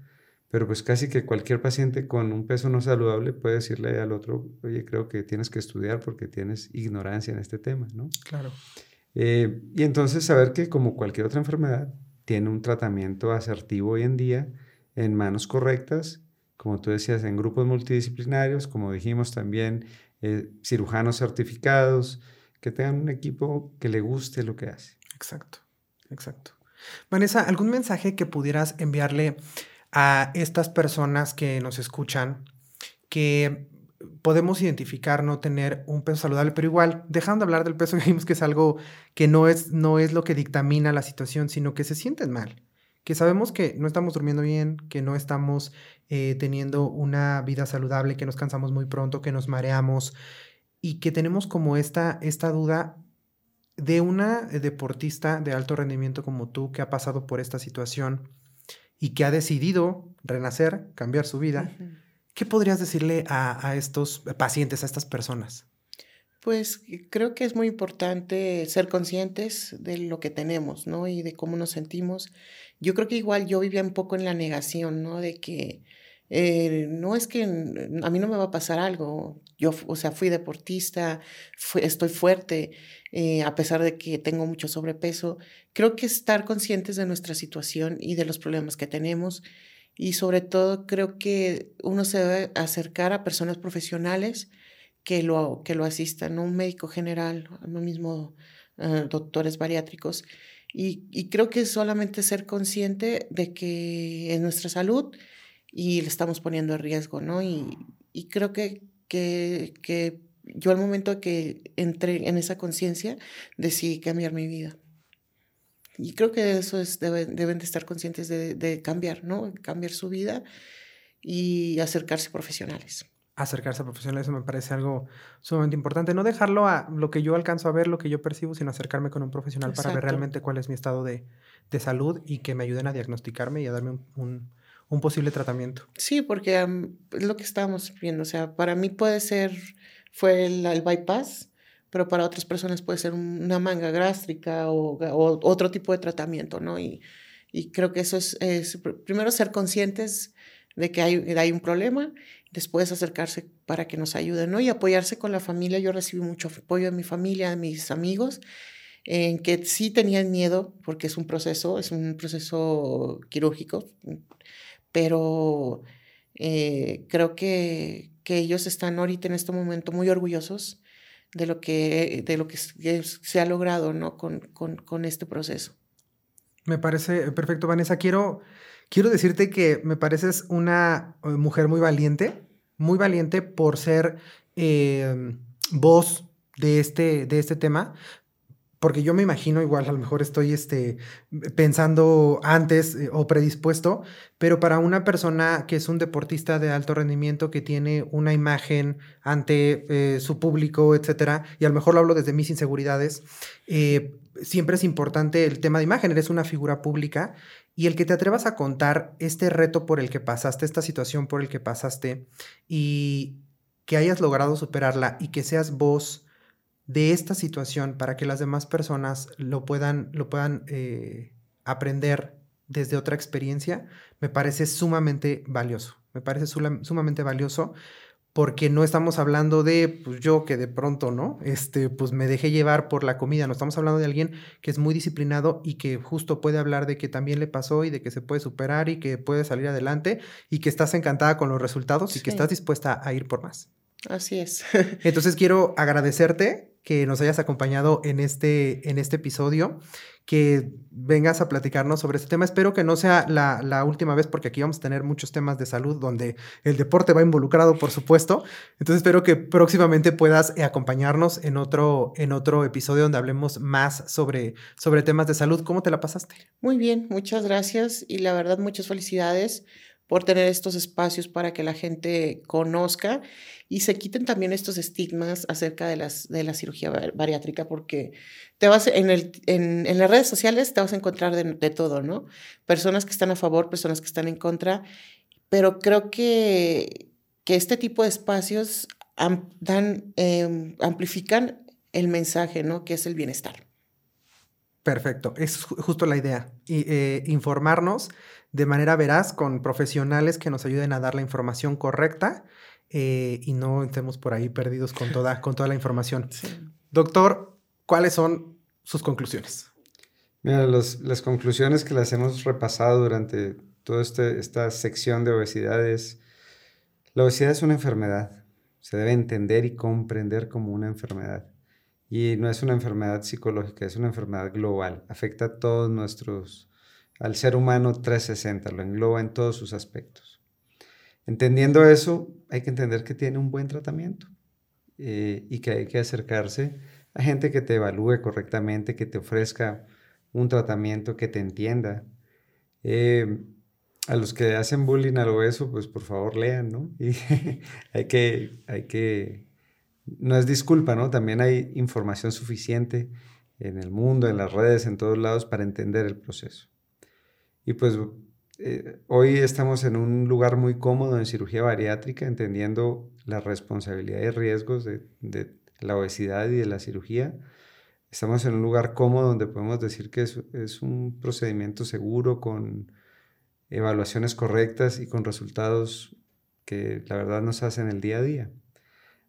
pero pues casi que cualquier paciente con un peso no saludable puede decirle al otro, oye, creo que tienes que estudiar porque tienes ignorancia en este tema, ¿no? Claro. Eh, y entonces saber que como cualquier otra enfermedad, tiene un tratamiento asertivo hoy en día en manos correctas, como tú decías, en grupos multidisciplinarios, como dijimos también, eh, cirujanos certificados, que tengan un equipo que le guste lo que hace. Exacto, exacto. Vanessa, ¿algún mensaje que pudieras enviarle a estas personas que nos escuchan que podemos identificar no tener un peso saludable, pero igual, dejando de hablar del peso, vimos que es algo que no es, no es lo que dictamina la situación, sino que se sienten mal, que sabemos que no estamos durmiendo bien, que no estamos eh, teniendo una vida saludable, que nos cansamos muy pronto, que nos mareamos y que tenemos como esta, esta duda de una deportista de alto rendimiento como tú que ha pasado por esta situación y que ha decidido renacer, cambiar su vida. ¿Qué podrías decirle a, estos pacientes, a estas personas? Pues creo que es muy importante ser conscientes de lo que tenemos, ¿no? Y de cómo nos sentimos. Yo creo que igual yo vivía un poco en la negación, ¿no? De que eh, no es que a mí no me va a pasar algo. Yo, o sea, fui deportista, estoy fuerte, eh, a pesar de que tengo mucho sobrepeso. Creo que estar conscientes de nuestra situación y de los problemas que tenemos y sobre todo creo que uno se debe acercar a personas profesionales que lo, que lo asistan, un médico general, no mismo eh, doctores bariátricos. Y, y, creo que solamente ser consciente de que es nuestra salud y le estamos poniendo en riesgo, ¿no? Y, y creo que, que, que yo al momento que entré en esa conciencia decidí cambiar mi vida. Y creo que eso es, deben, deben de estar conscientes de, de, cambiar, ¿no? Cambiar su vida y acercarse a profesionales. Acercarse a profesionales, eso me parece algo sumamente importante. No dejarlo a lo que yo alcanzo a ver, lo que yo percibo, sino acercarme con un profesional para ver realmente cuál es mi estado de, de, salud y que me ayuden a diagnosticarme y a darme un, un, un posible tratamiento. Sí, porque es lo que estábamos viendo. O sea, para mí puede ser, fue el, el bypass, pero para otras personas puede ser una manga gástrica o, otro tipo de tratamiento, ¿no? Y, y creo que eso es, es, primero ser conscientes de que hay, hay un problema, después acercarse para que nos ayuden, ¿no? Y apoyarse con la familia. Yo recibí mucho apoyo de mi familia, de mis amigos, en que sí tenían miedo, porque es un proceso, es un proceso quirúrgico, pero eh, creo que, que ellos están ahorita en este momento muy orgullosos de lo que, de lo que se ha logrado ¿no? con, con, con este proceso. Me parece perfecto, Vanessa. Quiero, quiero decirte que me pareces una eh, mujer muy valiente, muy valiente por ser eh, voz de este, de este tema, porque yo me imagino igual, a lo mejor estoy este, pensando antes eh, o predispuesto, pero para una persona que es un deportista de alto rendimiento, que tiene una imagen ante eh, su público, etcétera, y a lo mejor lo hablo desde mis inseguridades, eh, siempre es importante el tema de imagen, eres una figura pública y el que te atrevas a contar este reto por el que pasaste, esta situación por el que pasaste y que hayas logrado superarla y que seas vos de esta situación para que las demás personas lo puedan, lo puedan eh, aprender desde otra experiencia, me parece sumamente valioso. Me parece sumamente valioso porque no estamos hablando de pues, yo que de pronto, ¿no? Este, pues me dejé llevar por la comida, no estamos hablando de alguien que es muy disciplinado y que justo puede hablar de que también le pasó y de que se puede superar y que puede salir adelante y que estás encantada con los resultados y que estás dispuesta a ir por más. Así es. Entonces quiero agradecerte que nos hayas acompañado en este, en este episodio que vengas a platicarnos sobre este tema. Espero que no sea la, última vez porque aquí vamos a tener muchos temas de salud donde el deporte va involucrado, por supuesto. Entonces espero que próximamente puedas acompañarnos en otro, en otro episodio donde hablemos más sobre, sobre temas de salud. ¿Cómo te la pasaste? Muy bien, muchas gracias y la verdad muchas felicidades por tener estos espacios para que la gente conozca y se quiten también estos estigmas acerca de, las, de la cirugía bariátrica, porque te vas en, el, en, las redes sociales te vas a encontrar de, de, todo, ¿no? Personas que están a favor, personas que están en contra, pero creo que, que este tipo de espacios dan, eh, amplifican el mensaje, ¿no? Que es el bienestar. Perfecto, es justo la idea, y, eh, informarnos de manera veraz con profesionales que nos ayuden a dar la información correcta eh, y no estemos por ahí perdidos con toda, con toda la información. Doctor, ¿cuáles son sus conclusiones? Mira, las conclusiones que las hemos repasado durante toda este, esta sección de obesidades, la obesidad es una enfermedad, se debe entender y comprender como una enfermedad. Y no es una enfermedad psicológica, es una enfermedad global, afecta a todos nuestros al ser humano 360, lo engloba en todos sus aspectos. Entendiendo eso, hay que entender que tiene un buen tratamiento eh, y que hay que acercarse a gente que te evalúe correctamente, que te ofrezca un tratamiento que te entienda. Eh, a los que hacen bullying a lo obeso, pues por favor lean, ¿no? Y hay que, hay que, no es disculpa, ¿no? También hay información suficiente en el mundo, en las redes, en todos lados para entender el proceso. Y pues eh, hoy estamos en un lugar muy cómodo en cirugía bariátrica, entendiendo la responsabilidad y riesgos de, la obesidad y de la cirugía. Estamos en un lugar cómodo donde podemos decir que es, es un procedimiento seguro con evaluaciones correctas y con resultados que la verdad nos hacen el día a día.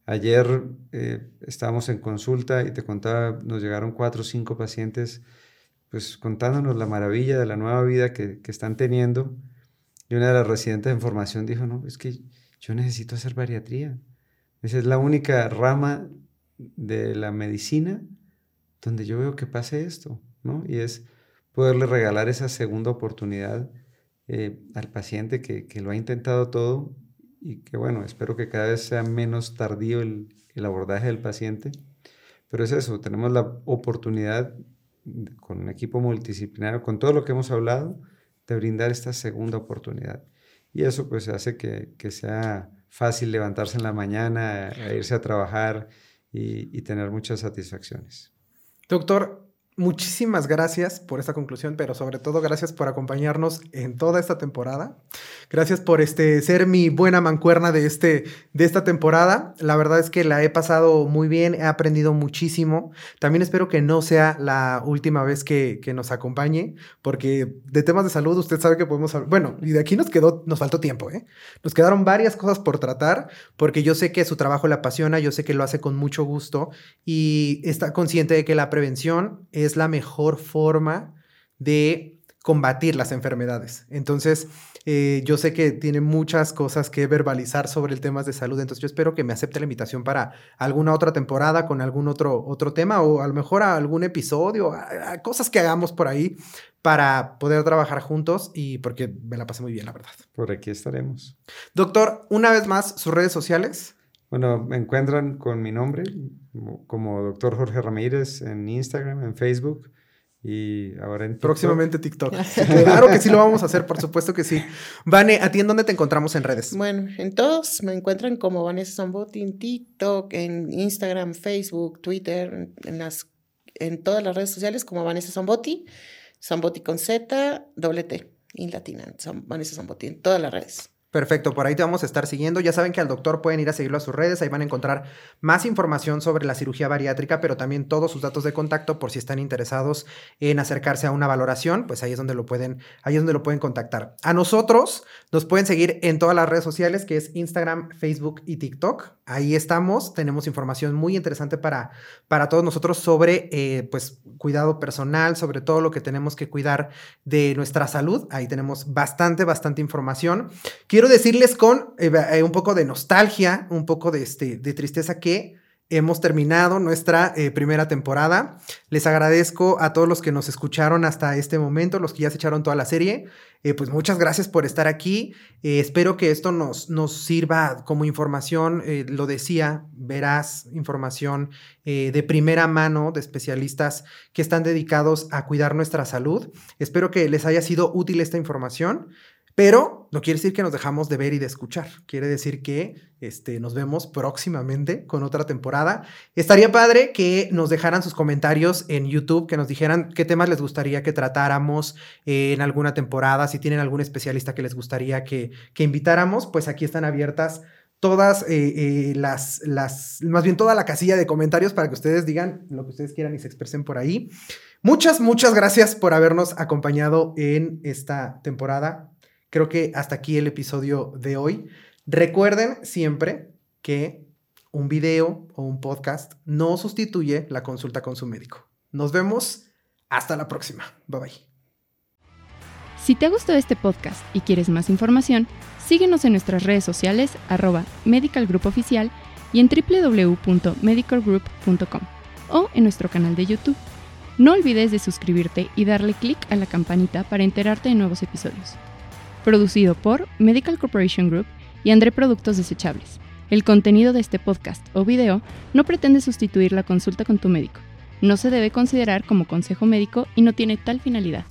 Ayer eh, estábamos en consulta y te contaba, nos llegaron cuatro o cinco pacientes pues contándonos la maravilla de la nueva vida que, están teniendo. Y una de las residentes de formación dijo, no, es que yo necesito hacer bariatría. Esa es la única rama de la medicina donde yo veo que pase esto, ¿no? Y es poderle regalar esa segunda oportunidad eh, al paciente que, lo ha intentado todo y que, bueno, espero que cada vez sea menos tardío el, el abordaje del paciente. Pero es eso, tenemos la oportunidad con un equipo multidisciplinario, con todo lo que hemos hablado, de brindar esta segunda oportunidad. Y eso pues hace que, que sea fácil levantarse en la mañana, irse a trabajar y, y tener muchas satisfacciones. Doctor, Muchísimas gracias por esta conclusión, pero sobre todo gracias por acompañarnos en toda esta temporada. Gracias por este, ser mi buena mancuerna de, este, de esta temporada. La verdad es que la he pasado muy bien, he aprendido muchísimo. También espero que no sea la última vez que, que nos acompañe, porque de temas de salud usted sabe que podemos hablar. Bueno, y de aquí nos quedó, nos faltó tiempo, ¿eh? Nos quedaron varias cosas por tratar, porque yo sé que su trabajo le apasiona, yo sé que lo hace con mucho gusto y está consciente de que la prevención es es la mejor forma de combatir las enfermedades. Entonces, eh, yo sé que tiene muchas cosas que verbalizar sobre el tema de salud, entonces yo espero que me acepte la invitación para alguna otra temporada con algún otro, otro tema o a lo mejor a algún episodio, cosas que hagamos por ahí para poder trabajar juntos y porque me la pasé muy bien, la verdad. Por aquí estaremos. Doctor, una vez más, sus redes sociales. Bueno, me encuentran con mi nombre, como doctor Jorge Ramírez en Instagram, en Facebook y ahora en Próximamente TikTok. claro que sí lo vamos a hacer, por supuesto que sí. Vane, ¿a ti en dónde te encontramos en redes? Bueno, en todos me encuentran como Vanessa Zambotti en TikTok, en Instagram, Facebook, Twitter, en, las, en todas las redes sociales como Vanessa Zambotti, Zambotti con Z, doble T, y latina, Vanessa Zambotti, en todas las redes. Perfecto, por ahí te vamos a estar siguiendo. Ya saben que al doctor pueden ir a seguirlo a sus redes, ahí van a encontrar más información sobre la cirugía bariátrica, pero también todos sus datos de contacto por si están interesados en acercarse a una valoración, pues ahí es donde lo pueden, ahí es donde lo pueden contactar. A nosotros nos pueden seguir en todas las redes sociales, que es Instagram, Facebook y TikTok. Ahí estamos, tenemos información muy interesante para, para todos nosotros sobre eh, pues cuidado personal, sobre todo lo que tenemos que cuidar de nuestra salud. Ahí tenemos bastante, bastante información. Quiero decirles con eh, eh, un poco de nostalgia, un poco de, este, de tristeza que hemos terminado nuestra eh, primera temporada. Les agradezco a todos los que nos escucharon hasta este momento, los que ya se echaron toda la serie. Pues muchas gracias por estar aquí. Espero que esto nos, nos sirva como información, lo decía, verás información de primera mano de especialistas que están dedicados a cuidar nuestra salud. Espero que les haya sido útil esta información. Pero no quiere decir que nos dejamos de ver y de escuchar. Quiere decir que este, nos vemos próximamente con otra temporada. Estaría padre que nos dejaran sus comentarios en YouTube, que nos dijeran qué temas les gustaría que tratáramos eh, en alguna temporada, si tienen algún especialista que les gustaría que, invitáramos, pues aquí están abiertas todas eh, eh, las, más bien toda la casilla de comentarios para que ustedes digan lo que ustedes quieran y se expresen por ahí. Muchas, muchas gracias por habernos acompañado en esta temporada creo que hasta aquí el episodio de hoy. Recuerden siempre que un video o un podcast no sustituye la consulta con su médico. Nos vemos. Hasta la próxima. Bye bye. Si te gustado este podcast y quieres más información, síguenos en nuestras redes sociales arroba y en www.medicalgroup.com o en nuestro canal de YouTube. No olvides de suscribirte y darle clic a la campanita para enterarte de nuevos episodios producido por Medical Corporation Group y André Productos Desechables. El contenido de este podcast o video no pretende sustituir la consulta con tu médico. No se debe considerar como consejo médico y no tiene tal finalidad.